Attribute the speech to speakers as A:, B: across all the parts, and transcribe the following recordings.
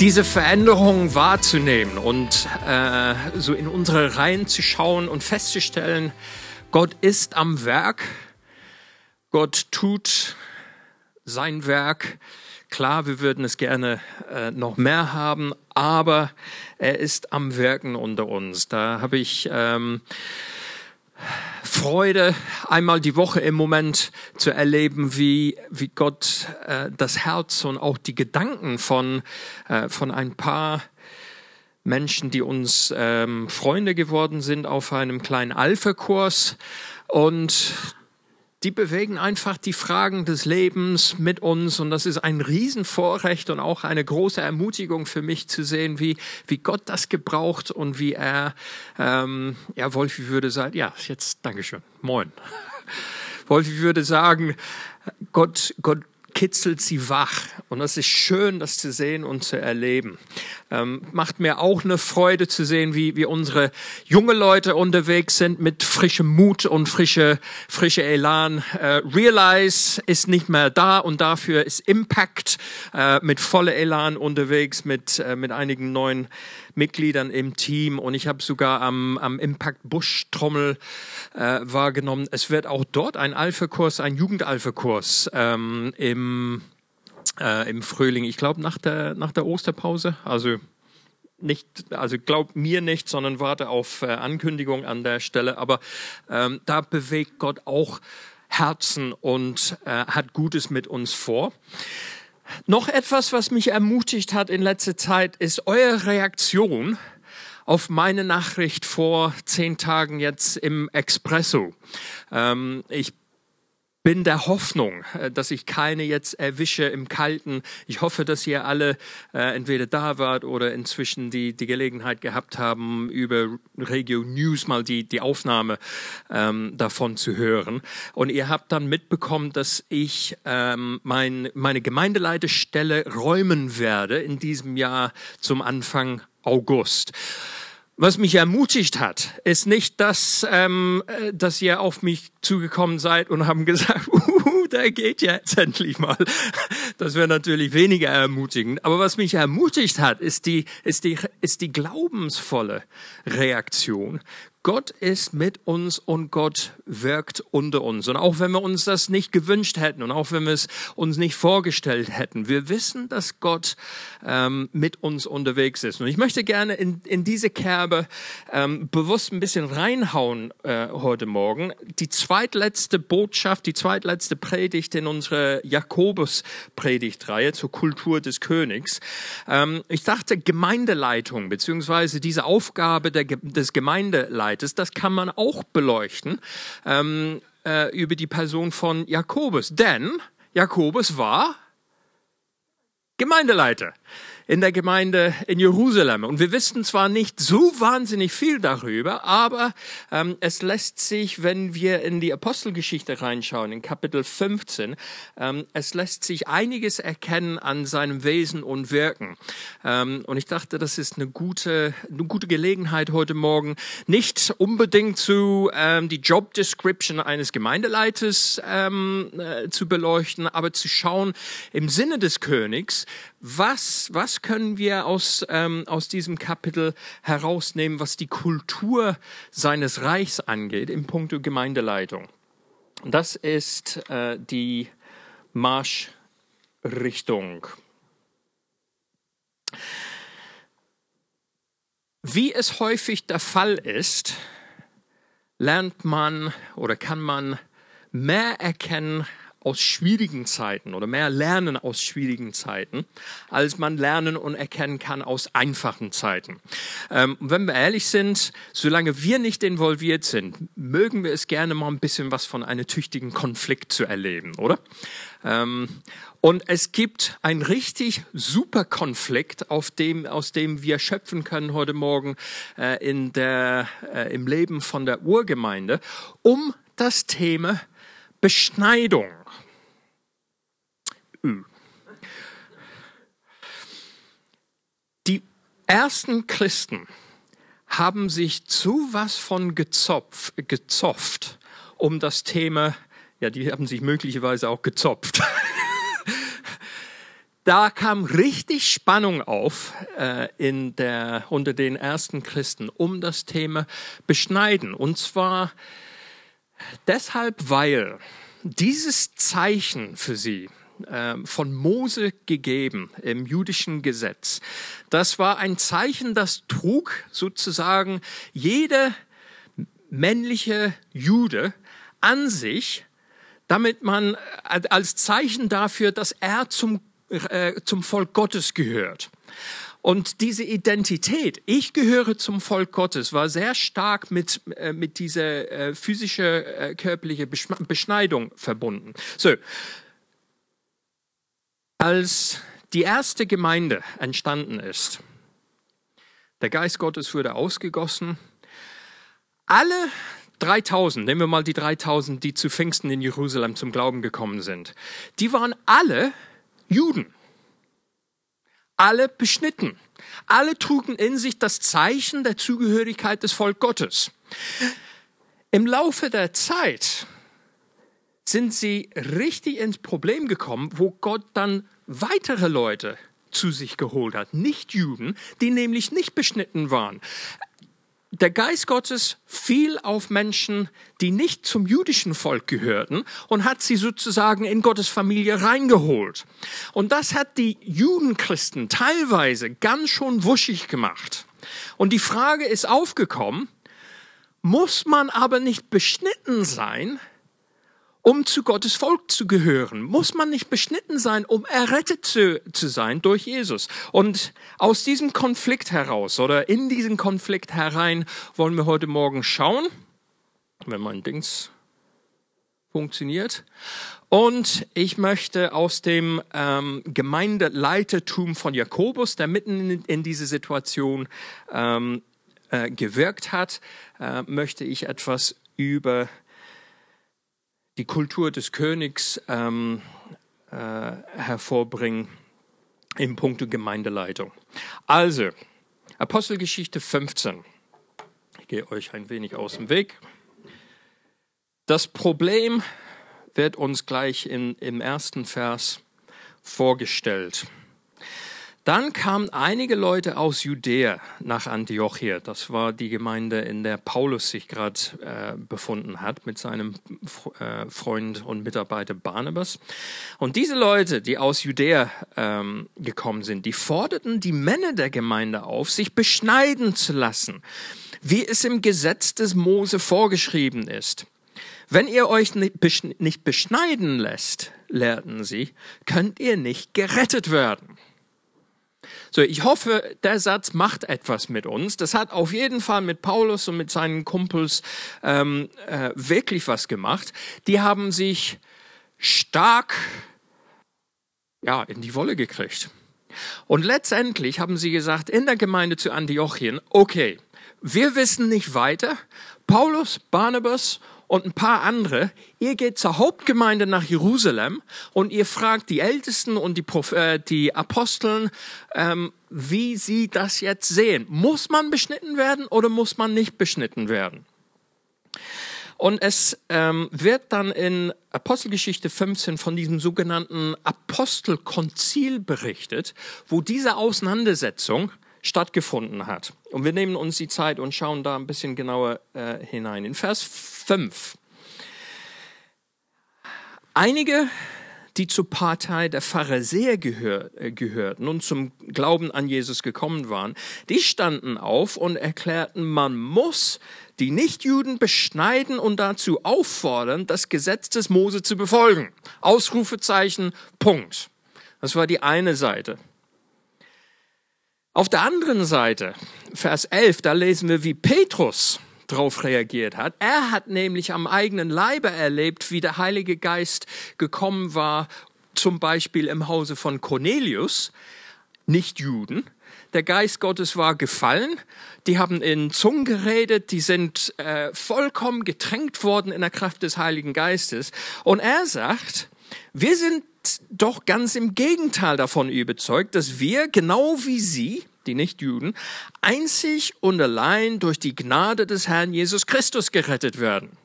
A: diese Veränderung wahrzunehmen und äh, so in unsere Reihen zu schauen und festzustellen, Gott ist am Werk, Gott tut sein Werk. Klar, wir würden es gerne äh, noch mehr haben, aber er ist am Werken unter uns. Da habe ich ähm, Freude, einmal die Woche im Moment zu erleben, wie, wie Gott äh, das Herz und auch die Gedanken von, äh, von ein paar Menschen, die uns ähm, Freunde geworden sind auf einem kleinen Alpha-Kurs. Und die bewegen einfach die Fragen des Lebens mit uns und das ist ein Riesenvorrecht und auch eine große Ermutigung für mich zu sehen, wie, wie Gott das gebraucht und wie er, ähm, ja, Wolfi würde sagen, ja, jetzt, Dankeschön, moin. Wolfi würde sagen, Gott, Gott kitzelt sie wach. Und das ist schön, das zu sehen und zu erleben. Ähm, macht mir auch eine Freude zu sehen, wie, wie unsere junge Leute unterwegs sind mit frischem Mut und frische, frische Elan. Äh, Realize ist nicht mehr da und dafür ist Impact äh, mit voller Elan unterwegs mit, äh, mit einigen neuen Mitgliedern im Team und ich habe sogar am, am Impact Busch Trommel äh, wahrgenommen. Es wird auch dort ein Alpha-Kurs, ein Jugend-Alpha-Kurs ähm, im, äh, im Frühling, ich glaube nach der, nach der Osterpause, also nicht, also glaub mir nicht, sondern warte auf äh, Ankündigung an der Stelle. Aber ähm, da bewegt Gott auch Herzen und äh, hat Gutes mit uns vor. Noch etwas, was mich ermutigt hat in letzter Zeit, ist eure Reaktion auf meine Nachricht vor zehn Tagen jetzt im Expresso. Ähm, ich bin der Hoffnung, äh, dass ich keine jetzt erwische im Kalten. Ich hoffe, dass ihr alle äh, entweder da wart oder inzwischen die, die Gelegenheit gehabt haben, über Regio News mal die, die Aufnahme ähm, davon zu hören. Und ihr habt dann mitbekommen, dass ich ähm, mein, meine Gemeindeleiterstelle räumen werde in diesem Jahr zum Anfang August. Was mich ermutigt hat, ist nicht, dass, ähm, äh, dass ihr auf mich zugekommen seid und haben gesagt, uh, der geht ja jetzt endlich mal. Das wäre natürlich weniger ermutigend. Aber was mich ermutigt hat, ist die, ist die, ist die glaubensvolle Reaktion. Gott ist mit uns und Gott wirkt unter uns. Und auch wenn wir uns das nicht gewünscht hätten und auch wenn wir es uns nicht vorgestellt hätten, wir wissen, dass Gott ähm, mit uns unterwegs ist. Und ich möchte gerne in, in diese Kerbe ähm, bewusst ein bisschen reinhauen äh, heute Morgen. Die zweitletzte Botschaft, die zweitletzte Predigt in unserer Jakobus-Predigtreihe zur Kultur des Königs. Ähm, ich dachte, Gemeindeleitung beziehungsweise diese Aufgabe der, des Gemeindeleiters Zweites, das kann man auch beleuchten ähm, äh, über die Person von Jakobus. Denn Jakobus war Gemeindeleiter in der Gemeinde in Jerusalem. Und wir wissen zwar nicht so wahnsinnig viel darüber, aber ähm, es lässt sich, wenn wir in die Apostelgeschichte reinschauen, in Kapitel 15, ähm, es lässt sich einiges erkennen an seinem Wesen und Wirken. Ähm, und ich dachte, das ist eine gute, eine gute Gelegenheit heute Morgen, nicht unbedingt zu ähm, die Job Description eines Gemeindeleiters ähm, äh, zu beleuchten, aber zu schauen im Sinne des Königs, was, was können wir aus, ähm, aus diesem Kapitel herausnehmen, was die Kultur seines Reichs angeht im Punkto Gemeindeleitung? Das ist äh, die Marschrichtung. Wie es häufig der Fall ist, lernt man oder kann man mehr erkennen aus schwierigen Zeiten oder mehr lernen aus schwierigen Zeiten, als man lernen und erkennen kann aus einfachen Zeiten. Ähm, wenn wir ehrlich sind, solange wir nicht involviert sind, mögen wir es gerne mal ein bisschen was von einem tüchtigen Konflikt zu erleben, oder? Ähm, und es gibt einen richtig super Konflikt, auf dem, aus dem wir schöpfen können heute Morgen äh, in der, äh, im Leben von der Urgemeinde, um das Thema Beschneidung. Die ersten Christen haben sich zu was von gezopf, gezopft um das Thema, ja, die haben sich möglicherweise auch gezopft. da kam richtig Spannung auf äh, in der, unter den ersten Christen um das Thema Beschneiden. Und zwar deshalb, weil dieses Zeichen für sie äh, von Mose gegeben im jüdischen Gesetz, das war ein Zeichen, das trug sozusagen jede männliche Jude an sich, damit man äh, als Zeichen dafür, dass er zum, äh, zum Volk Gottes gehört. Und diese Identität, ich gehöre zum Volk Gottes, war sehr stark mit, äh, mit dieser äh, physische, äh, körperliche Beschneidung verbunden. So. Als die erste Gemeinde entstanden ist, der Geist Gottes wurde ausgegossen, alle 3000, nehmen wir mal die 3000, die zu Pfingsten in Jerusalem zum Glauben gekommen sind, die waren alle Juden. Alle beschnitten. Alle trugen in sich das Zeichen der Zugehörigkeit des Volk Gottes. Im Laufe der Zeit sind sie richtig ins Problem gekommen, wo Gott dann weitere Leute zu sich geholt hat, nicht Juden, die nämlich nicht beschnitten waren der Geist Gottes fiel auf Menschen, die nicht zum jüdischen Volk gehörten und hat sie sozusagen in Gottes Familie reingeholt. Und das hat die Judenchristen teilweise ganz schon wuschig gemacht. Und die Frage ist aufgekommen, muss man aber nicht beschnitten sein, um zu Gottes Volk zu gehören? Muss man nicht beschnitten sein, um errettet zu, zu sein durch Jesus? Und aus diesem Konflikt heraus oder in diesen Konflikt herein wollen wir heute Morgen schauen, wenn mein Dings funktioniert. Und ich möchte aus dem ähm, Gemeindeleitertum von Jakobus, der mitten in, in diese Situation ähm, äh, gewirkt hat, äh, möchte ich etwas über die Kultur des Königs ähm, äh, hervorbringen im Punkto Gemeindeleitung. Also, Apostelgeschichte 15. Ich gehe euch ein wenig aus dem Weg. Das Problem wird uns gleich in, im ersten Vers vorgestellt. Dann kamen einige Leute aus Judäa nach Antiochia. Das war die Gemeinde, in der Paulus sich gerade äh, befunden hat mit seinem äh, Freund und Mitarbeiter Barnabas. Und diese Leute, die aus Judäa ähm, gekommen sind, die forderten die Männer der Gemeinde auf, sich beschneiden zu lassen, wie es im Gesetz des Mose vorgeschrieben ist. Wenn ihr euch nicht beschneiden lässt, lehrten sie, könnt ihr nicht gerettet werden. So, ich hoffe, der Satz macht etwas mit uns. Das hat auf jeden Fall mit Paulus und mit seinen Kumpels ähm, äh, wirklich was gemacht. Die haben sich stark ja, in die Wolle gekriegt. Und letztendlich haben sie gesagt in der Gemeinde zu Antiochien, okay, wir wissen nicht weiter. Paulus, Barnabas und ein paar andere, ihr geht zur Hauptgemeinde nach Jerusalem und ihr fragt die Ältesten und die, Proph äh, die Aposteln, ähm, wie sie das jetzt sehen. Muss man beschnitten werden oder muss man nicht beschnitten werden? Und es ähm, wird dann in Apostelgeschichte 15 von diesem sogenannten Apostelkonzil berichtet, wo diese Auseinandersetzung stattgefunden hat. Und wir nehmen uns die Zeit und schauen da ein bisschen genauer äh, hinein. In Vers 5. Einige, die zur Partei der Pharisäer gehör, äh, gehörten und zum Glauben an Jesus gekommen waren, die standen auf und erklärten, man muss die Nichtjuden beschneiden und dazu auffordern, das Gesetz des Mose zu befolgen. Ausrufezeichen, Punkt. Das war die eine Seite. Auf der anderen Seite, Vers 11, da lesen wir, wie Petrus darauf reagiert hat. Er hat nämlich am eigenen Leibe erlebt, wie der Heilige Geist gekommen war, zum Beispiel im Hause von Cornelius, nicht Juden. Der Geist Gottes war gefallen, die haben in Zungen geredet, die sind äh, vollkommen getränkt worden in der Kraft des Heiligen Geistes. Und er sagt, wir sind doch ganz im Gegenteil davon überzeugt, dass wir, genau wie Sie, die Nichtjuden, einzig und allein durch die Gnade des Herrn Jesus Christus gerettet werden.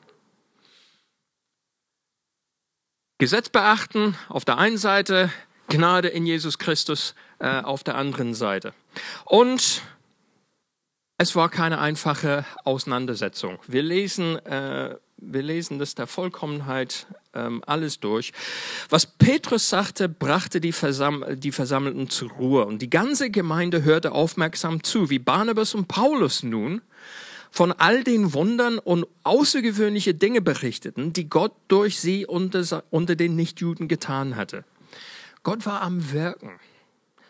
A: Gesetz beachten auf der einen Seite, Gnade in Jesus Christus äh, auf der anderen Seite. Und es war keine einfache Auseinandersetzung. Wir lesen, äh, wir lesen das der Vollkommenheit ähm, alles durch. Was Petrus sagte, brachte die, Versam die Versammelten zur Ruhe und die ganze Gemeinde hörte aufmerksam zu, wie Barnabas und Paulus nun von all den Wundern und außergewöhnliche Dinge berichteten, die Gott durch sie unter, unter den Nichtjuden getan hatte. Gott war am Wirken.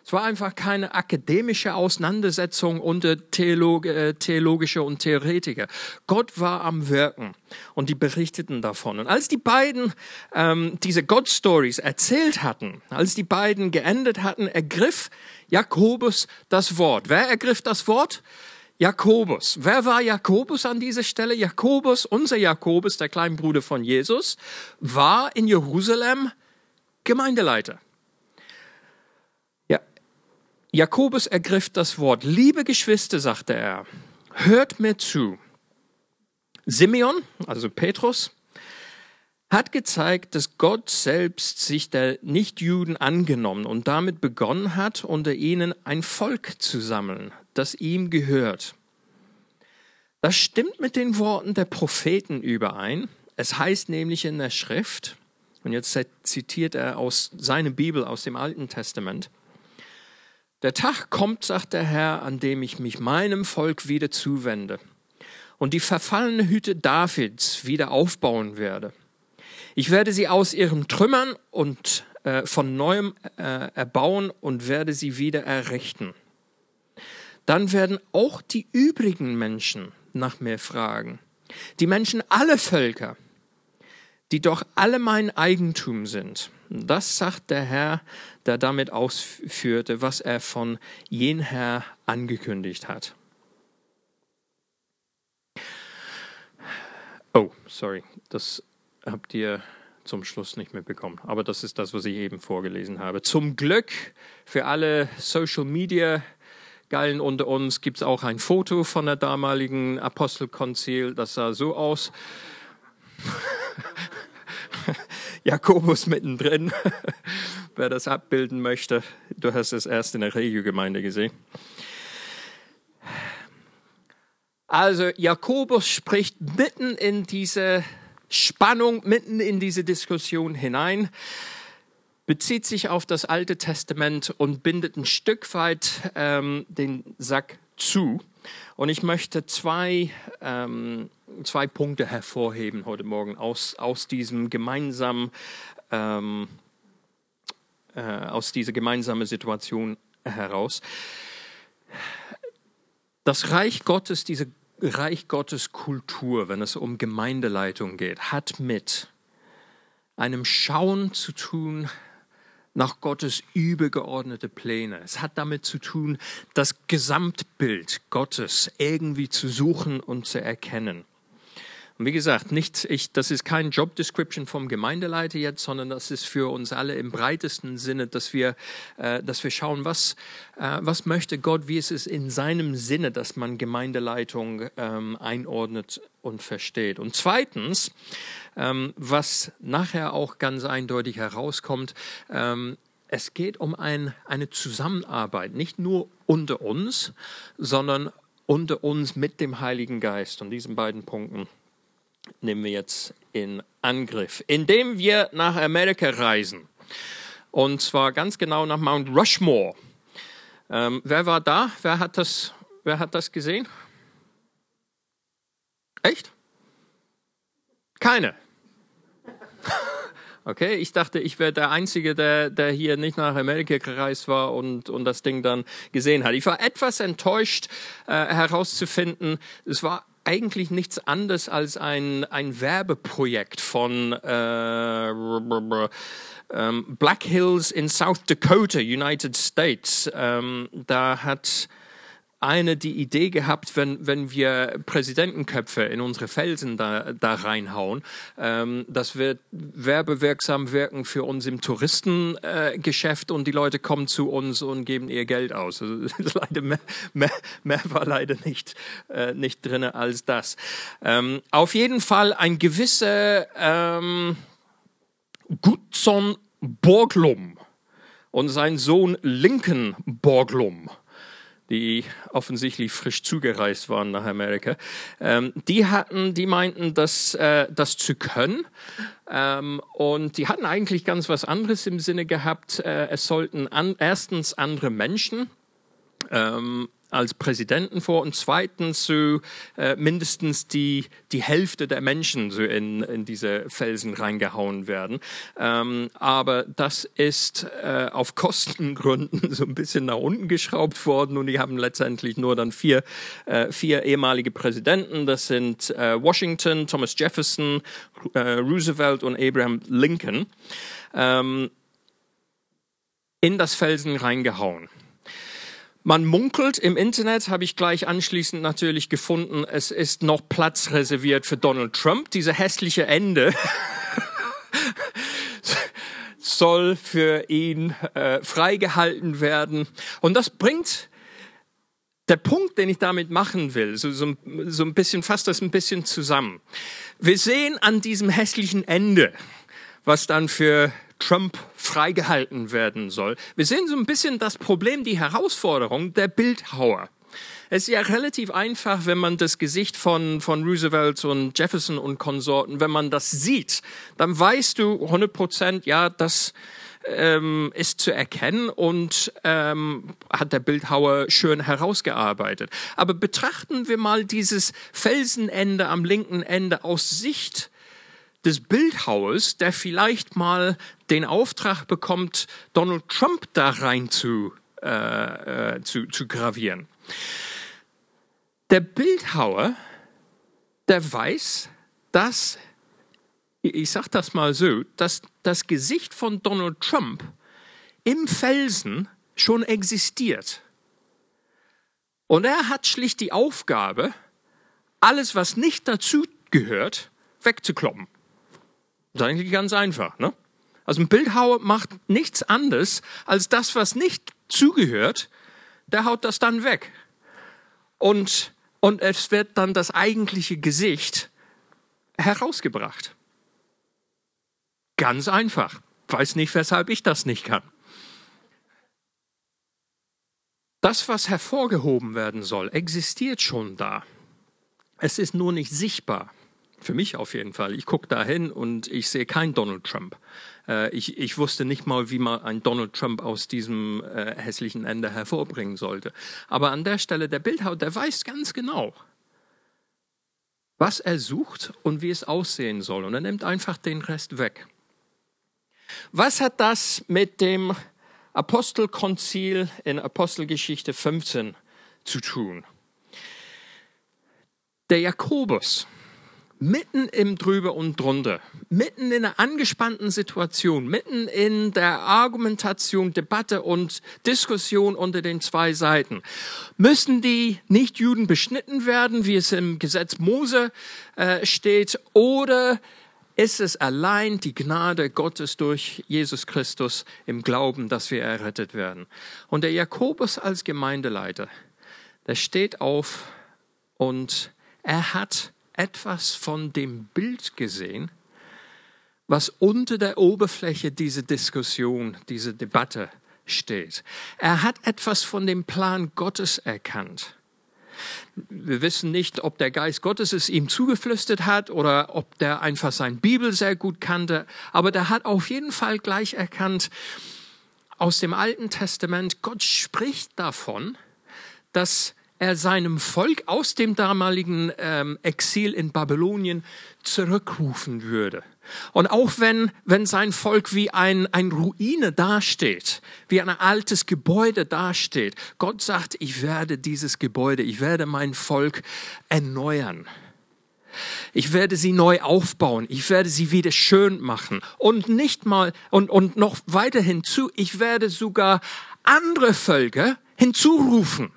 A: Es war einfach keine akademische Auseinandersetzung unter Theolog äh, Theologische und Theoretiker. Gott war am Wirken und die berichteten davon. Und als die beiden ähm, diese God Stories erzählt hatten, als die beiden geendet hatten, ergriff Jakobus das Wort. Wer ergriff das Wort? Jakobus. Wer war Jakobus an dieser Stelle? Jakobus, unser Jakobus, der Kleinbruder von Jesus, war in Jerusalem Gemeindeleiter. Jakobus ergriff das Wort. Liebe Geschwister, sagte er, hört mir zu. Simeon, also Petrus, hat gezeigt, dass Gott selbst sich der Nichtjuden angenommen und damit begonnen hat, unter ihnen ein Volk zu sammeln, das ihm gehört. Das stimmt mit den Worten der Propheten überein. Es heißt nämlich in der Schrift, und jetzt zitiert er aus seiner Bibel aus dem Alten Testament, der Tag kommt, sagt der Herr, an dem ich mich meinem Volk wieder zuwende und die verfallene Hütte Davids wieder aufbauen werde. Ich werde sie aus ihren Trümmern und äh, von neuem äh, erbauen und werde sie wieder errichten. Dann werden auch die übrigen Menschen nach mir fragen. Die Menschen aller Völker, die doch alle mein Eigentum sind. Das sagt der Herr, der damit ausführte, was er von jeher angekündigt hat. Oh, sorry, das habt ihr zum Schluss nicht mehr bekommen. Aber das ist das, was ich eben vorgelesen habe. Zum Glück für alle Social Media Geilen unter uns gibt es auch ein Foto von der damaligen Apostelkonzil. Das sah so aus. Jakobus mittendrin, wer das abbilden möchte. Du hast es erst in der Regiogemeinde gesehen. Also Jakobus spricht mitten in diese Spannung, mitten in diese Diskussion hinein, bezieht sich auf das Alte Testament und bindet ein Stück weit ähm, den Sack zu. Und ich möchte zwei, ähm, zwei Punkte hervorheben heute Morgen aus, aus diesem gemeinsamen, ähm, äh, aus dieser gemeinsamen Situation heraus. Das Reich Gottes, diese Reich Gottes Kultur, wenn es um Gemeindeleitung geht, hat mit einem Schauen zu tun nach Gottes übergeordnete Pläne. Es hat damit zu tun, das Gesamtbild Gottes irgendwie zu suchen und zu erkennen. Und wie gesagt, nicht ich, das ist kein Job Description vom Gemeindeleiter jetzt, sondern das ist für uns alle im breitesten Sinne, dass wir, äh, dass wir schauen, was, äh, was möchte Gott, wie ist es in seinem Sinne, dass man Gemeindeleitung ähm, einordnet und versteht. Und zweitens, ähm, was nachher auch ganz eindeutig herauskommt, ähm, es geht um ein, eine Zusammenarbeit, nicht nur unter uns, sondern unter uns mit dem Heiligen Geist. Und diesen beiden Punkten nehmen wir jetzt in Angriff. Indem wir nach Amerika reisen, Und zwar ganz genau nach Mount Rushmore. Ähm, wer war da? Wer hat das, wer hat das gesehen? Echt? Keine. Okay, ich dachte, ich wäre der Einzige, der, der hier nicht nach Amerika gereist war und, und das Ding dann gesehen hat. Ich war etwas enttäuscht äh, herauszufinden, es war eigentlich nichts anderes als ein, ein Werbeprojekt von äh, ähm, Black Hills in South Dakota, United States. Ähm, da hat eine die Idee gehabt, wenn, wenn wir Präsidentenköpfe in unsere Felsen da, da reinhauen, ähm, das wird werbewirksam wirken für uns im Touristengeschäft äh, und die Leute kommen zu uns und geben ihr Geld aus. Also, leider mehr, mehr, mehr war leider nicht, äh, nicht drin als das. Ähm, auf jeden Fall ein gewisser ähm, Gutson Borglum und sein Sohn Lincoln Borglum die offensichtlich frisch zugereist waren nach Amerika, ähm, die hatten, die meinten, das, äh, das zu können. Ähm, und die hatten eigentlich ganz was anderes im Sinne gehabt. Äh, es sollten an, erstens andere Menschen ähm, als Präsidenten vor und zweitens so äh, mindestens die, die Hälfte der Menschen so in, in diese Felsen reingehauen werden. Ähm, aber das ist äh, auf Kostengründen so ein bisschen nach unten geschraubt worden und die haben letztendlich nur dann vier, äh, vier ehemalige Präsidenten. Das sind äh, Washington, Thomas Jefferson, äh, Roosevelt und Abraham Lincoln. Ähm, in das Felsen reingehauen. Man munkelt im Internet, habe ich gleich anschließend natürlich gefunden, es ist noch Platz reserviert für Donald Trump. Diese hässliche Ende soll für ihn äh, freigehalten werden. Und das bringt der Punkt, den ich damit machen will, so, so, so ein bisschen, fasst das ein bisschen zusammen. Wir sehen an diesem hässlichen Ende, was dann für Trump freigehalten werden soll. Wir sehen so ein bisschen das Problem, die Herausforderung der Bildhauer. Es ist ja relativ einfach, wenn man das Gesicht von, von Roosevelt und Jefferson und Konsorten, wenn man das sieht, dann weißt du 100 Prozent, ja, das ähm, ist zu erkennen und ähm, hat der Bildhauer schön herausgearbeitet. Aber betrachten wir mal dieses Felsenende am linken Ende aus Sicht des Bildhauers, der vielleicht mal den Auftrag bekommt, Donald Trump da rein zu, äh, äh, zu, zu gravieren. Der Bildhauer, der weiß, dass, ich sage das mal so, dass das Gesicht von Donald Trump im Felsen schon existiert. Und er hat schlicht die Aufgabe, alles, was nicht dazu gehört, wegzukloppen. Das ist eigentlich ganz einfach. Ne? Also ein Bildhauer macht nichts anderes, als das, was nicht zugehört, der haut das dann weg. Und, und es wird dann das eigentliche Gesicht herausgebracht. Ganz einfach. Weiß nicht, weshalb ich das nicht kann. Das, was hervorgehoben werden soll, existiert schon da. Es ist nur nicht sichtbar. Für mich auf jeden Fall. Ich gucke da hin und ich sehe keinen Donald Trump. Äh, ich, ich wusste nicht mal, wie man einen Donald Trump aus diesem äh, hässlichen Ende hervorbringen sollte. Aber an der Stelle der Bildhauer, der weiß ganz genau, was er sucht und wie es aussehen soll. Und er nimmt einfach den Rest weg. Was hat das mit dem Apostelkonzil in Apostelgeschichte 15 zu tun? Der Jakobus, mitten im Drüber und Drunter, mitten in einer angespannten Situation, mitten in der Argumentation, Debatte und Diskussion unter den zwei Seiten, müssen die Nichtjuden beschnitten werden, wie es im Gesetz Mose äh, steht, oder ist es allein die Gnade Gottes durch Jesus Christus im Glauben, dass wir errettet werden? Und der Jakobus als Gemeindeleiter, der steht auf und er hat etwas von dem Bild gesehen, was unter der Oberfläche dieser Diskussion, dieser Debatte steht. Er hat etwas von dem Plan Gottes erkannt. Wir wissen nicht, ob der Geist Gottes es ihm zugeflüstert hat oder ob der einfach sein Bibel sehr gut kannte. Aber der hat auf jeden Fall gleich erkannt aus dem Alten Testament, Gott spricht davon, dass er seinem Volk aus dem damaligen ähm, Exil in Babylonien zurückrufen würde. Und auch wenn, wenn sein Volk wie ein, ein Ruine dasteht, wie ein altes Gebäude dasteht, Gott sagt, ich werde dieses Gebäude, ich werde mein Volk erneuern. Ich werde sie neu aufbauen. Ich werde sie wieder schön machen. Und nicht mal, und, und noch weiter hinzu, ich werde sogar andere Völker hinzurufen.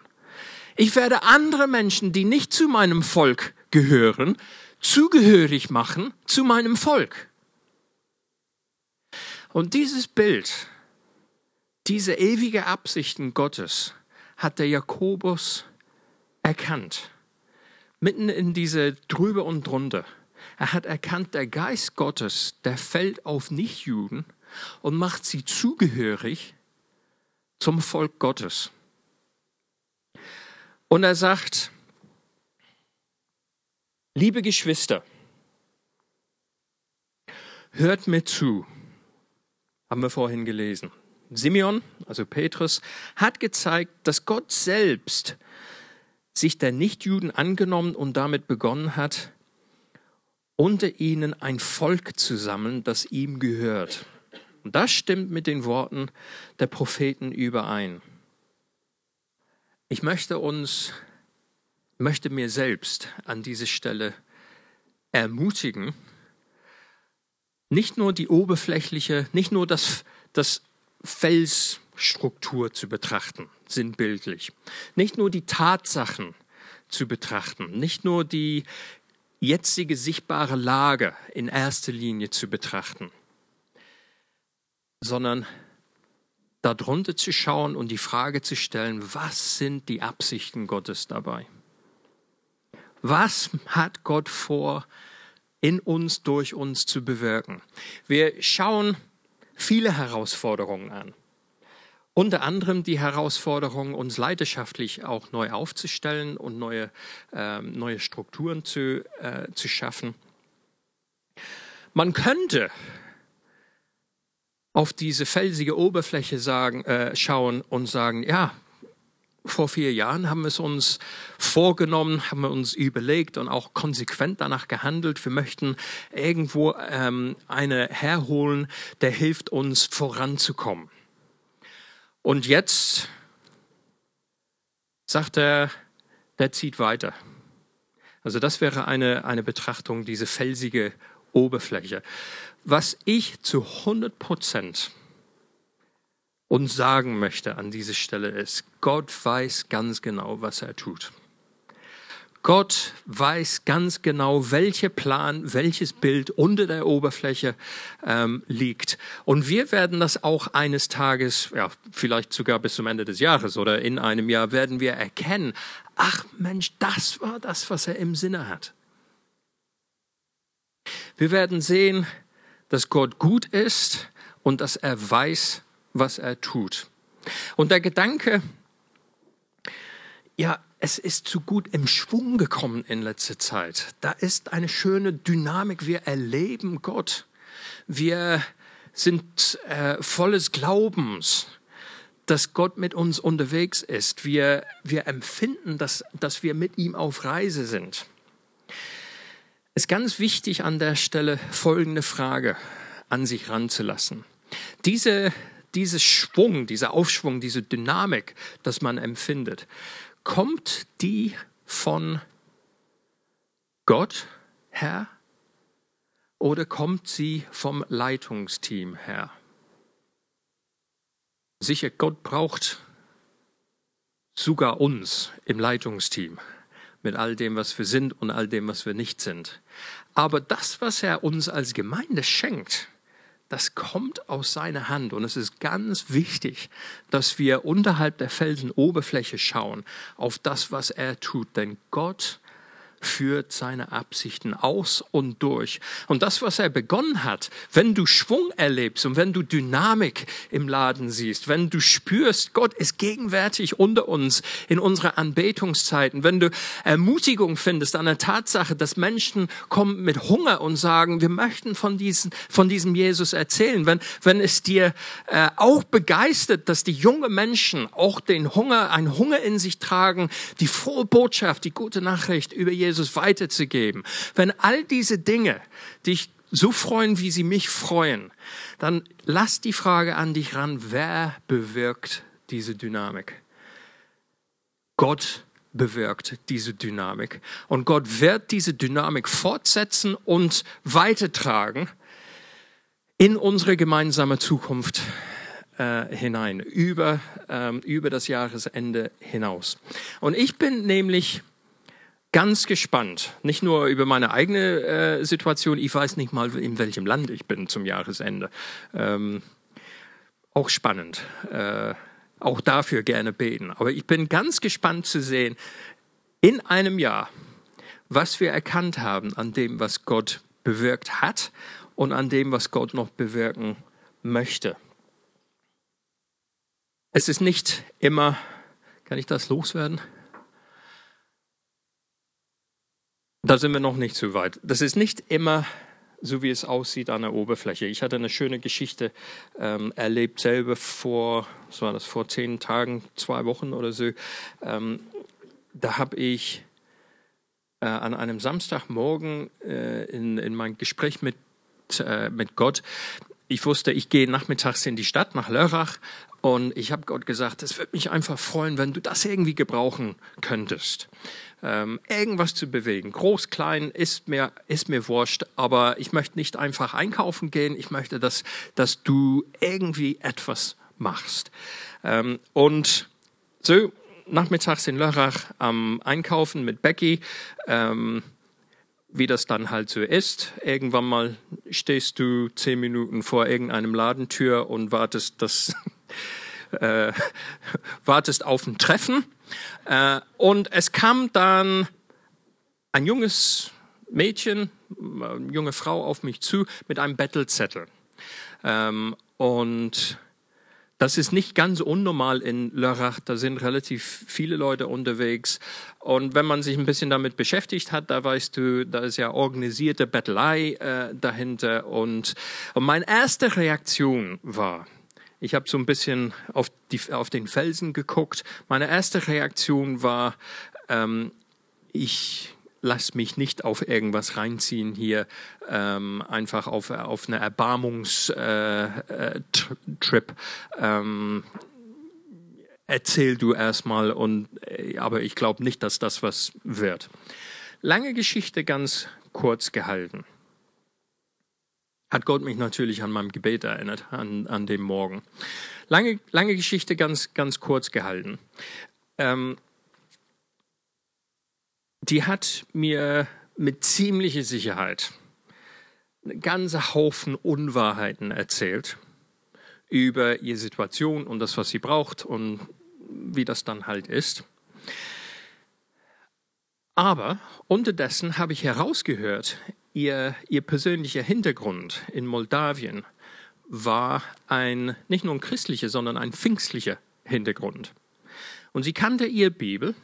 A: Ich werde andere Menschen, die nicht zu meinem Volk gehören, zugehörig machen zu meinem Volk. Und dieses Bild, diese ewige Absichten Gottes hat der Jakobus erkannt. Mitten in diese Drübe und Drunter. Er hat erkannt, der Geist Gottes, der fällt auf Nichtjuden und macht sie zugehörig zum Volk Gottes. Und er sagt, Liebe Geschwister, hört mir zu, haben wir vorhin gelesen. Simeon, also Petrus, hat gezeigt, dass Gott selbst sich der Nichtjuden angenommen und damit begonnen hat, unter ihnen ein Volk zu sammeln, das ihm gehört. Und das stimmt mit den Worten der Propheten überein. Ich möchte uns möchte mir selbst an dieser Stelle ermutigen, nicht nur die oberflächliche, nicht nur das, das Felsstruktur zu betrachten, sinnbildlich, nicht nur die Tatsachen zu betrachten, nicht nur die jetzige sichtbare Lage in erster Linie zu betrachten, sondern darunter zu schauen und die Frage zu stellen, was sind die Absichten Gottes dabei? Was hat Gott vor, in uns, durch uns zu bewirken? Wir schauen viele Herausforderungen an. Unter anderem die Herausforderung, uns leidenschaftlich auch neu aufzustellen und neue, äh, neue Strukturen zu, äh, zu schaffen. Man könnte auf diese felsige Oberfläche sagen, äh, schauen und sagen, ja, vor vier Jahren haben wir es uns vorgenommen, haben wir uns überlegt und auch konsequent danach gehandelt. Wir möchten irgendwo ähm, eine herholen, der hilft uns voranzukommen. Und jetzt sagt er, der zieht weiter. Also das wäre eine, eine Betrachtung, diese felsige Oberfläche. Was ich zu 100 Prozent uns sagen möchte an dieser Stelle ist, Gott weiß ganz genau, was er tut. Gott weiß ganz genau, welcher Plan, welches Bild unter der Oberfläche ähm, liegt. Und wir werden das auch eines Tages, ja, vielleicht sogar bis zum Ende des Jahres oder in einem Jahr, werden wir erkennen, ach Mensch, das war das, was er im Sinne hat. Wir werden sehen, dass Gott gut ist und dass er weiß, was er tut. Und der Gedanke, ja, es ist zu gut im Schwung gekommen in letzter Zeit. Da ist eine schöne Dynamik. Wir erleben Gott. Wir sind äh, volles Glaubens, dass Gott mit uns unterwegs ist. Wir, wir empfinden, dass, dass wir mit ihm auf Reise sind. Ist ganz wichtig an der Stelle folgende Frage an sich ranzulassen. Diese dieser Schwung, dieser Aufschwung, diese Dynamik, das man empfindet, kommt die von Gott her oder kommt sie vom Leitungsteam her? Sicher, Gott braucht sogar uns im Leitungsteam mit all dem, was wir sind und all dem, was wir nicht sind. Aber das, was er uns als Gemeinde schenkt, das kommt aus seiner Hand. Und es ist ganz wichtig, dass wir unterhalb der Felsenoberfläche schauen auf das, was er tut. Denn Gott führt seine Absichten aus und durch. Und das, was er begonnen hat, wenn du Schwung erlebst und wenn du Dynamik im Laden siehst, wenn du spürst, Gott ist gegenwärtig unter uns in unserer Anbetungszeiten, wenn du Ermutigung findest an der Tatsache, dass Menschen kommen mit Hunger und sagen, wir möchten von, diesen, von diesem Jesus erzählen, wenn, wenn es dir äh, auch begeistert, dass die junge Menschen auch den Hunger, einen Hunger in sich tragen, die frohe Botschaft, die gute Nachricht über Jesus Jesus weiterzugeben, wenn all diese Dinge dich so freuen, wie sie mich freuen, dann lass die Frage an dich ran, wer bewirkt diese Dynamik? Gott bewirkt diese Dynamik. Und Gott wird diese Dynamik fortsetzen und weitertragen in unsere gemeinsame Zukunft äh, hinein, über, ähm, über das Jahresende hinaus. Und ich bin nämlich ganz gespannt, nicht nur über meine eigene äh, Situation, ich weiß nicht mal, in welchem Land ich bin zum Jahresende. Ähm, auch spannend. Äh, auch dafür gerne beten. Aber ich bin ganz gespannt zu sehen, in einem Jahr, was wir erkannt haben an dem, was Gott bewirkt hat und an dem, was Gott noch bewirken möchte. Es ist nicht immer, kann ich das loswerden? Da sind wir noch nicht so weit. Das ist nicht immer so, wie es aussieht an der Oberfläche. Ich hatte eine schöne Geschichte ähm, erlebt selber vor, was war das, vor zehn Tagen, zwei Wochen oder so. Ähm, da habe ich äh, an einem Samstagmorgen äh, in, in mein Gespräch mit, äh, mit Gott, ich wusste, ich gehe nachmittags in die Stadt nach Lörrach und ich habe Gott gesagt, es würde mich einfach freuen, wenn du das irgendwie gebrauchen könntest ähm, irgendwas zu bewegen. Groß, klein, ist mir, ist mir wurscht, aber ich möchte nicht einfach einkaufen gehen, ich möchte, dass, dass du irgendwie etwas machst. Ähm, und so, nachmittags in Lörrach am Einkaufen mit Becky, ähm, wie das dann halt so ist. Irgendwann mal stehst du zehn Minuten vor irgendeinem Ladentür und wartest, dass, äh, wartest auf ein Treffen äh, und es kam dann ein junges Mädchen, eine junge Frau auf mich zu mit einem Bettelzettel. Ähm, und das ist nicht ganz unnormal in Lörrach. Da sind relativ viele Leute unterwegs. Und wenn man sich ein bisschen damit beschäftigt hat, da weißt du, da ist ja organisierte Bettelei äh, dahinter. Und, und meine erste Reaktion war, ich habe so ein bisschen auf, die, auf den Felsen geguckt. Meine erste Reaktion war, ähm, ich lass mich nicht auf irgendwas reinziehen hier, ähm, einfach auf, auf eine Erbarmungstrip. Äh, äh, ähm, erzähl du erstmal und äh, aber ich glaube nicht, dass das was wird. Lange Geschichte ganz kurz gehalten hat Gott mich natürlich an meinem Gebet erinnert, an, an dem Morgen. Lange, lange Geschichte, ganz, ganz kurz gehalten. Ähm, die hat mir mit ziemlicher Sicherheit einen ganzen Haufen Unwahrheiten erzählt über ihre Situation und das, was sie braucht und wie das dann halt ist. Aber unterdessen habe ich herausgehört, ihr, ihr persönlicher Hintergrund in Moldawien war ein, nicht nur ein christlicher, sondern ein pfingstlicher Hintergrund. Und sie kannte ihre Bibel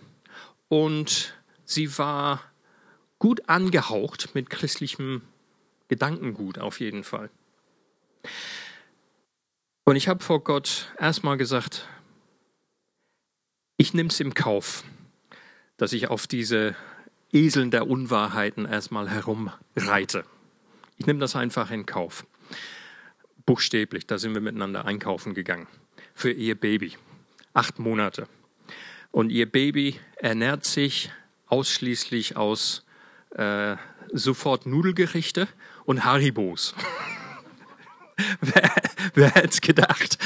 A: und sie war gut angehaucht mit christlichem Gedankengut auf jeden Fall. Und ich habe vor Gott erstmal gesagt, ich nehme es im Kauf, dass ich auf diese Eseln der Unwahrheiten erstmal herumreite. Ich nehme das einfach in Kauf. Buchstäblich, da sind wir miteinander einkaufen gegangen. Für ihr Baby. Acht Monate. Und ihr Baby ernährt sich ausschließlich aus äh, sofort Nudelgerichte und Haribos. wer, wer hätte es gedacht?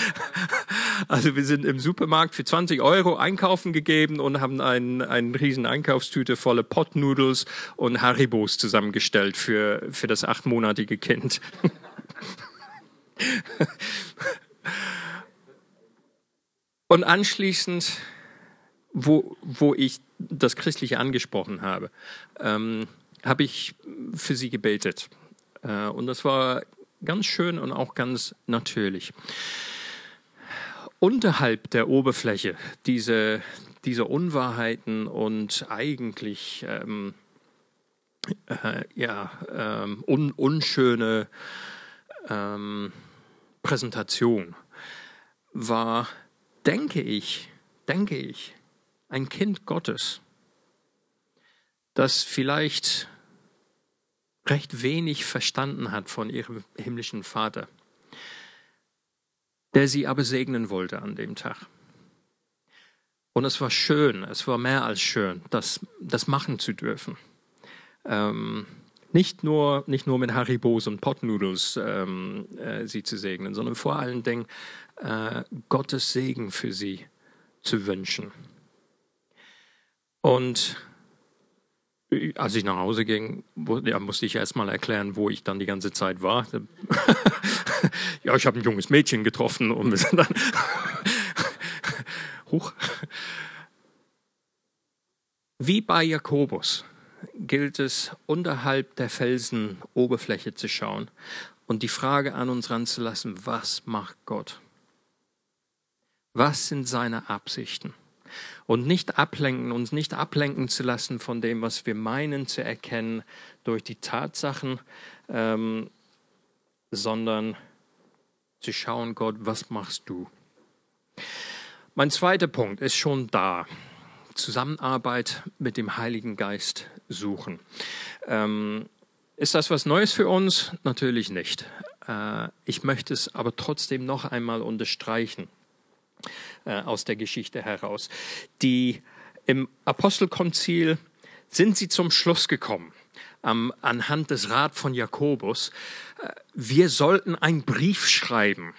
A: Also wir sind im Supermarkt für 20 Euro einkaufen gegeben und haben einen, einen riesen Einkaufstüte volle Potnudels und Haribos zusammengestellt für, für das achtmonatige Kind. und anschließend wo, wo ich das Christliche angesprochen habe, ähm, habe ich für sie gebetet. Äh, und das war ganz schön und auch ganz natürlich. Unterhalb der Oberfläche diese, diese Unwahrheiten und eigentlich ähm, äh, ja, ähm, un, unschöne ähm, Präsentation war, denke ich, denke ich, ein Kind Gottes, das vielleicht recht wenig verstanden hat von ihrem himmlischen Vater, der sie aber segnen wollte an dem Tag. Und es war schön, es war mehr als schön, das, das machen zu dürfen. Ähm, nicht nur, nicht nur mit Haribos und Potnudels ähm, äh, sie zu segnen, sondern vor allen Dingen äh, Gottes Segen für sie zu wünschen. Und als ich nach Hause ging, musste ich erst mal erklären, wo ich dann die ganze Zeit war. ja, ich habe ein junges Mädchen getroffen und wir sind dann hoch. Wie bei Jakobus gilt es, unterhalb der Felsenoberfläche zu schauen und die Frage an uns ranzulassen, was macht Gott? Was sind seine Absichten? Und nicht ablenken, uns nicht ablenken zu lassen von dem, was wir meinen zu erkennen durch die Tatsachen, ähm, sondern zu schauen, Gott, was machst du? Mein zweiter Punkt ist schon da. Zusammenarbeit mit dem Heiligen Geist suchen. Ähm, ist das was Neues für uns? Natürlich nicht. Äh, ich möchte es aber trotzdem noch einmal unterstreichen äh, aus der Geschichte heraus. Die im Apostelkonzil sind sie zum Schluss gekommen, ähm, anhand des Rat von Jakobus, äh, wir sollten einen Brief schreiben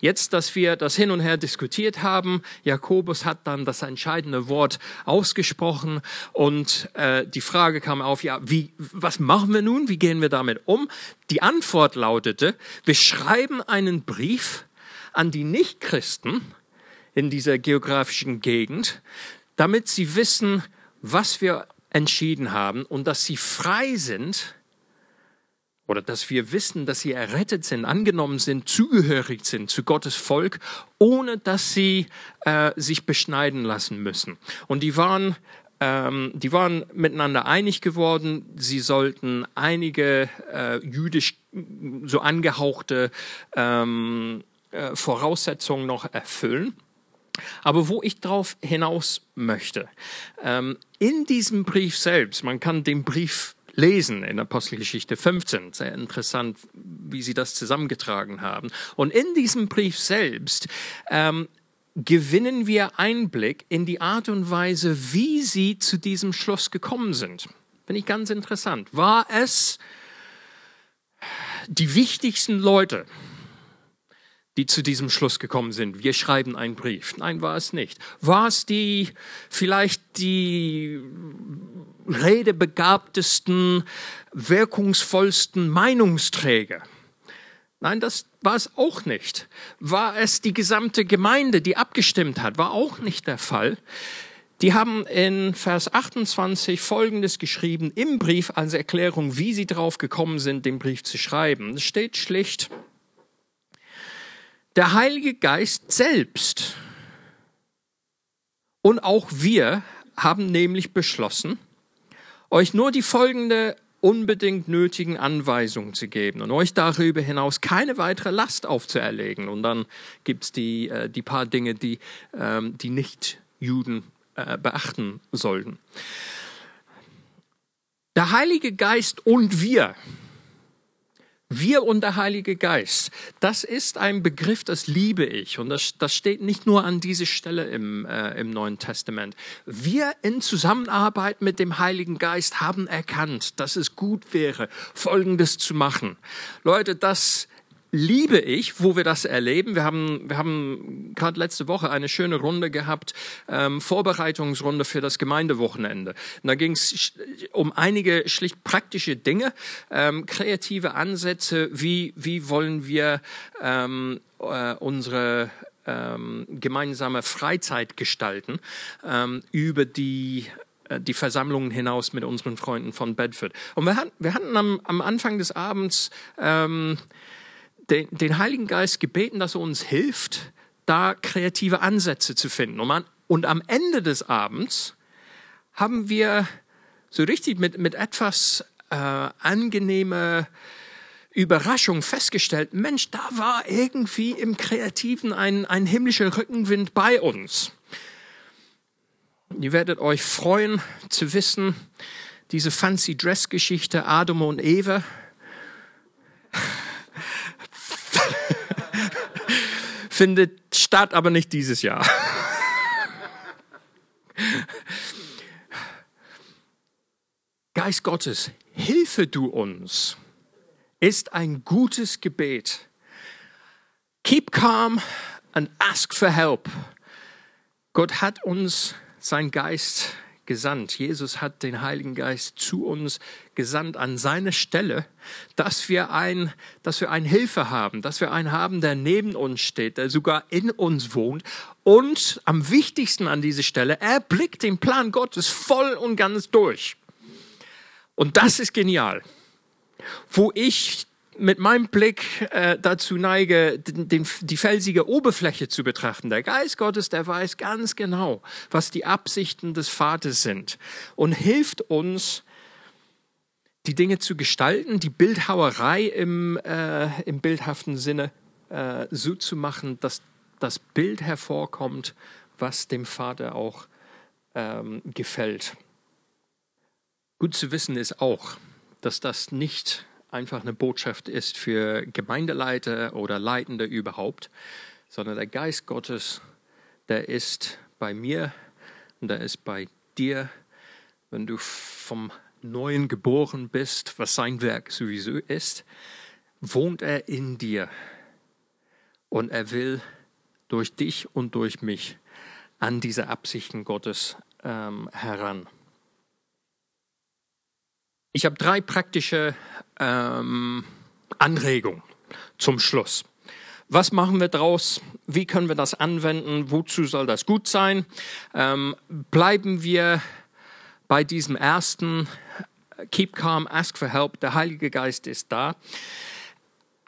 A: Jetzt, dass wir das hin und her diskutiert haben, Jakobus hat dann das entscheidende Wort ausgesprochen und äh, die Frage kam auf, ja, wie, was machen wir nun? Wie gehen wir damit um? Die Antwort lautete, wir schreiben einen Brief an die Nichtchristen in dieser geografischen Gegend, damit sie wissen, was wir entschieden haben und dass sie frei sind, oder dass wir wissen, dass sie errettet sind, angenommen sind, zugehörig sind zu Gottes Volk, ohne dass sie äh, sich beschneiden lassen müssen. Und die waren ähm, die waren miteinander einig geworden. Sie sollten einige äh, jüdisch so angehauchte ähm, äh, Voraussetzungen noch erfüllen. Aber wo ich darauf hinaus möchte, ähm, in diesem Brief selbst, man kann den Brief lesen in Apostelgeschichte 15. Sehr interessant, wie sie das zusammengetragen haben. Und in diesem Brief selbst ähm, gewinnen wir Einblick in die Art und Weise, wie sie zu diesem Schluss gekommen sind. Finde ich ganz interessant. War es die wichtigsten Leute, die zu diesem Schluss gekommen sind. Wir schreiben einen Brief. Nein, war es nicht. War es die, vielleicht die redebegabtesten, wirkungsvollsten Meinungsträger? Nein, das war es auch nicht. War es die gesamte Gemeinde, die abgestimmt hat? War auch nicht der Fall. Die haben in Vers 28 Folgendes geschrieben im Brief als Erklärung, wie sie drauf gekommen sind, den Brief zu schreiben. Es steht schlicht, der Heilige Geist selbst und auch wir haben nämlich beschlossen, euch nur die folgende unbedingt nötigen Anweisungen zu geben und euch darüber hinaus keine weitere Last aufzuerlegen. Und dann gibt's die, äh, die paar Dinge, die ähm, die Nicht-Juden äh, beachten sollten. Der Heilige Geist und wir wir und der Heilige Geist, das ist ein Begriff, das liebe ich. Und das, das steht nicht nur an dieser Stelle im, äh, im Neuen Testament. Wir in Zusammenarbeit mit dem Heiligen Geist haben erkannt, dass es gut wäre, Folgendes zu machen. Leute, das liebe ich, wo wir das erleben. Wir haben, wir haben gerade letzte Woche eine schöne Runde gehabt, ähm, Vorbereitungsrunde für das Gemeindewochenende. Und da ging es um einige schlicht praktische Dinge, ähm, kreative Ansätze, wie, wie wollen wir ähm, äh, unsere ähm, gemeinsame Freizeit gestalten ähm, über die äh, die Versammlungen hinaus mit unseren Freunden von Bedford. Und wir hatten, wir hatten am, am Anfang des Abends ähm, den, den Heiligen Geist gebeten, dass er uns hilft, da kreative Ansätze zu finden. Und, man, und am Ende des Abends haben wir so richtig mit, mit etwas äh, angenehmer Überraschung festgestellt, Mensch, da war irgendwie im Kreativen ein, ein himmlischer Rückenwind bei uns. Ihr werdet euch freuen zu wissen, diese Fancy Dress Geschichte Adam und Eva findet statt, aber nicht dieses Jahr. Geist Gottes, hilfe du uns, ist ein gutes Gebet. Keep calm and ask for help. Gott hat uns sein Geist gesandt. Jesus hat den Heiligen Geist zu uns gesandt an seine Stelle, dass wir ein, dass wir eine Hilfe haben, dass wir einen haben, der neben uns steht, der sogar in uns wohnt. Und am wichtigsten an dieser Stelle, er blickt den Plan Gottes voll und ganz durch. Und das ist genial. Wo ich mit meinem Blick äh, dazu neige, den, den, die felsige Oberfläche zu betrachten. Der Geist Gottes, der weiß ganz genau, was die Absichten des Vaters sind und hilft uns, die Dinge zu gestalten, die Bildhauerei im, äh, im bildhaften Sinne äh, so zu machen, dass das Bild hervorkommt, was dem Vater auch ähm, gefällt. Gut zu wissen ist auch, dass das nicht einfach eine Botschaft ist für Gemeindeleiter oder Leitende überhaupt, sondern der Geist Gottes, der ist bei mir und der ist bei dir, wenn du vom Neuen geboren bist, was sein Werk sowieso ist, wohnt er in dir und er will durch dich und durch mich an diese Absichten Gottes ähm, heran. Ich habe drei praktische ähm, Anregungen zum Schluss. Was machen wir daraus? Wie können wir das anwenden? Wozu soll das gut sein? Ähm, bleiben wir bei diesem ersten Keep calm, ask for help. Der Heilige Geist ist da.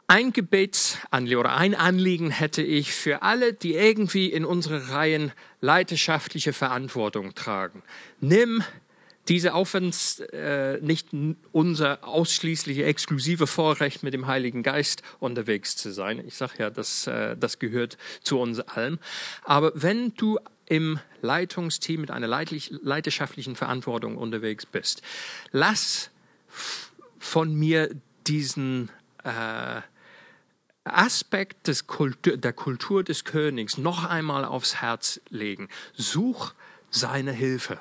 A: Ein Gebetsanliegen oder ein Anliegen hätte ich für alle, die irgendwie in unsere Reihen leidenschaftliche Verantwortung tragen. Nimm diese Aufwands äh, nicht unser ausschließlich exklusive Vorrecht mit dem Heiligen Geist unterwegs zu sein. Ich sage ja, das, äh, das gehört zu uns allen. Aber wenn du im Leitungsteam mit einer leidenschaftlichen Verantwortung unterwegs bist, lass von mir diesen äh, Aspekt des Kultur, der Kultur des Königs noch einmal aufs Herz legen. Such seine Hilfe.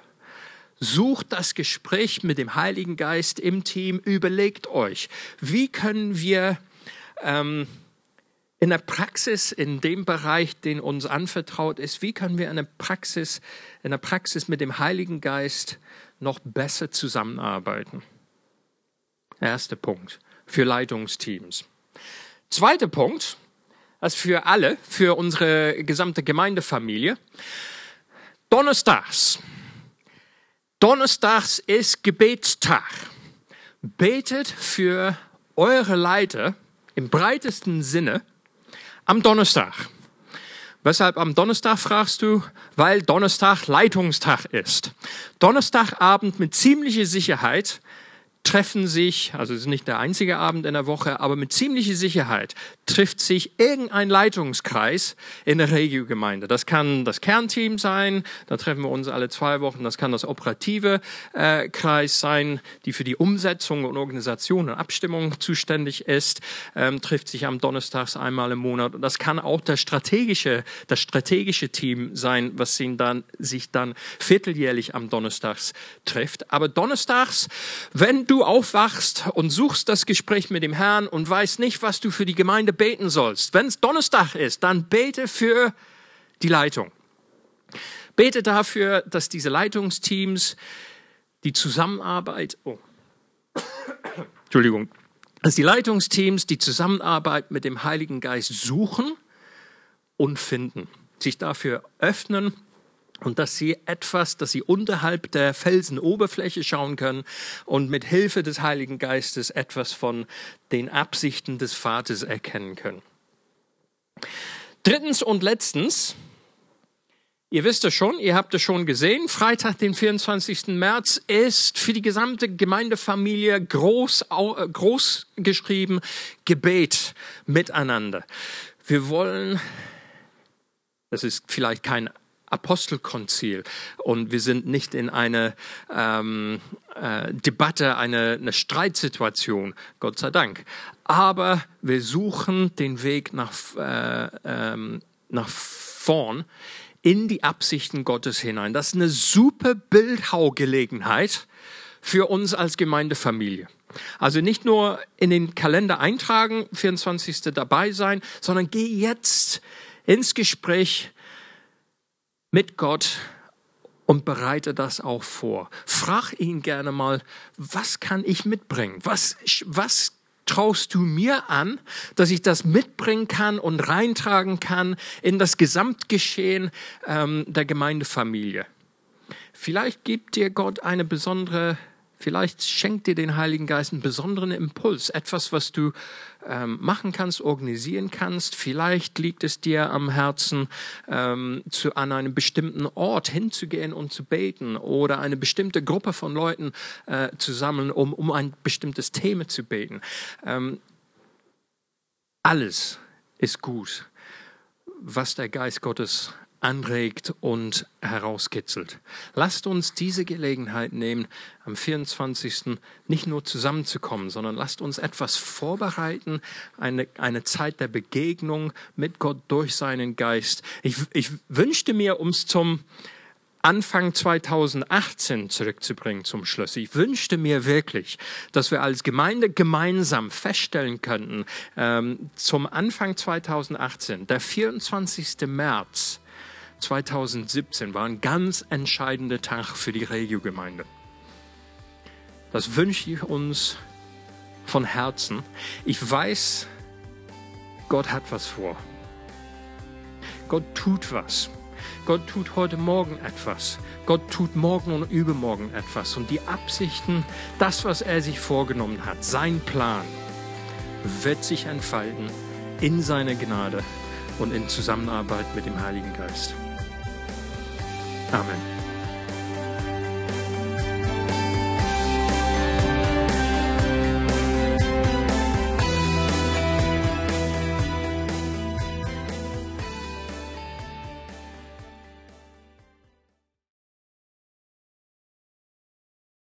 A: Sucht das Gespräch mit dem Heiligen Geist im Team. Überlegt euch, wie können wir ähm, in der Praxis, in dem Bereich, den uns anvertraut ist, wie können wir in der Praxis, in der Praxis mit dem Heiligen Geist noch besser zusammenarbeiten? Erster Punkt für Leitungsteams. Zweiter Punkt, das für alle, für unsere gesamte Gemeindefamilie. Donnerstags Donnerstags ist Gebetstag. Betet für eure Leiter im breitesten Sinne am Donnerstag. Weshalb am Donnerstag fragst du? Weil Donnerstag Leitungstag ist. Donnerstagabend mit ziemlicher Sicherheit treffen sich, also es ist nicht der einzige Abend in der Woche, aber mit ziemlicher Sicherheit trifft sich irgendein Leitungskreis in der Regiogemeinde. Das kann das Kernteam sein, da treffen wir uns alle zwei Wochen. Das kann das operative äh, Kreis sein, die für die Umsetzung und Organisation und Abstimmung zuständig ist, ähm, trifft sich am Donnerstags einmal im Monat. Und das kann auch das strategische, das strategische Team sein, was sich dann, sich dann vierteljährlich am Donnerstags trifft. Aber Donnerstags, wenn du aufwachst und suchst das Gespräch mit dem Herrn und weißt nicht, was du für die Gemeinde beten sollst, wenn es Donnerstag ist, dann bete für die Leitung. Bete dafür, dass diese Leitungsteams die Zusammenarbeit, oh, Entschuldigung, dass die Leitungsteams die Zusammenarbeit mit dem Heiligen Geist suchen und finden. Sich dafür öffnen und dass sie etwas, dass sie unterhalb der Felsenoberfläche schauen können und mit Hilfe des Heiligen Geistes etwas von den Absichten des Vaters erkennen können. Drittens und letztens, Ihr wisst es schon, ihr habt es schon gesehen. Freitag, den 24. März, ist für die gesamte Gemeindefamilie groß, äh, groß geschrieben Gebet miteinander. Wir wollen, das ist vielleicht kein Apostelkonzil und wir sind nicht in einer ähm, äh, Debatte, eine, eine Streitsituation, Gott sei Dank. Aber wir suchen den Weg nach, äh, ähm, nach vorn in die Absichten Gottes hinein. Das ist eine super Bildhaugelegenheit für uns als Gemeindefamilie. Also nicht nur in den Kalender eintragen, 24. dabei sein, sondern geh jetzt ins Gespräch mit Gott und bereite das auch vor. Frag ihn gerne mal, was kann ich mitbringen? Was, was traust du mir an, dass ich das mitbringen kann und reintragen kann in das Gesamtgeschehen ähm, der Gemeindefamilie. Vielleicht gibt dir Gott eine besondere Vielleicht schenkt dir den Heiligen Geist einen besonderen Impuls, etwas, was du ähm, machen kannst, organisieren kannst. Vielleicht liegt es dir am Herzen, ähm, zu, an einem bestimmten Ort hinzugehen und zu beten oder eine bestimmte Gruppe von Leuten äh, zu sammeln, um, um ein bestimmtes Thema zu beten. Ähm, alles ist gut, was der Geist Gottes anregt und herauskitzelt. Lasst uns diese Gelegenheit nehmen, am 24. nicht nur zusammenzukommen, sondern lasst uns etwas vorbereiten, eine, eine Zeit der Begegnung mit Gott durch seinen Geist. Ich, ich wünschte mir, um es zum Anfang 2018 zurückzubringen zum Schluss. Ich wünschte mir wirklich, dass wir als Gemeinde gemeinsam feststellen könnten, ähm, zum Anfang 2018, der 24. März, 2017 war ein ganz entscheidender Tag für die Regio-Gemeinde. Das wünsche ich uns von Herzen. Ich weiß, Gott hat was vor. Gott tut was. Gott tut heute Morgen etwas. Gott tut morgen und übermorgen etwas. Und die Absichten, das, was er sich vorgenommen hat, sein Plan, wird sich entfalten in seiner Gnade und in Zusammenarbeit mit dem Heiligen Geist. comment.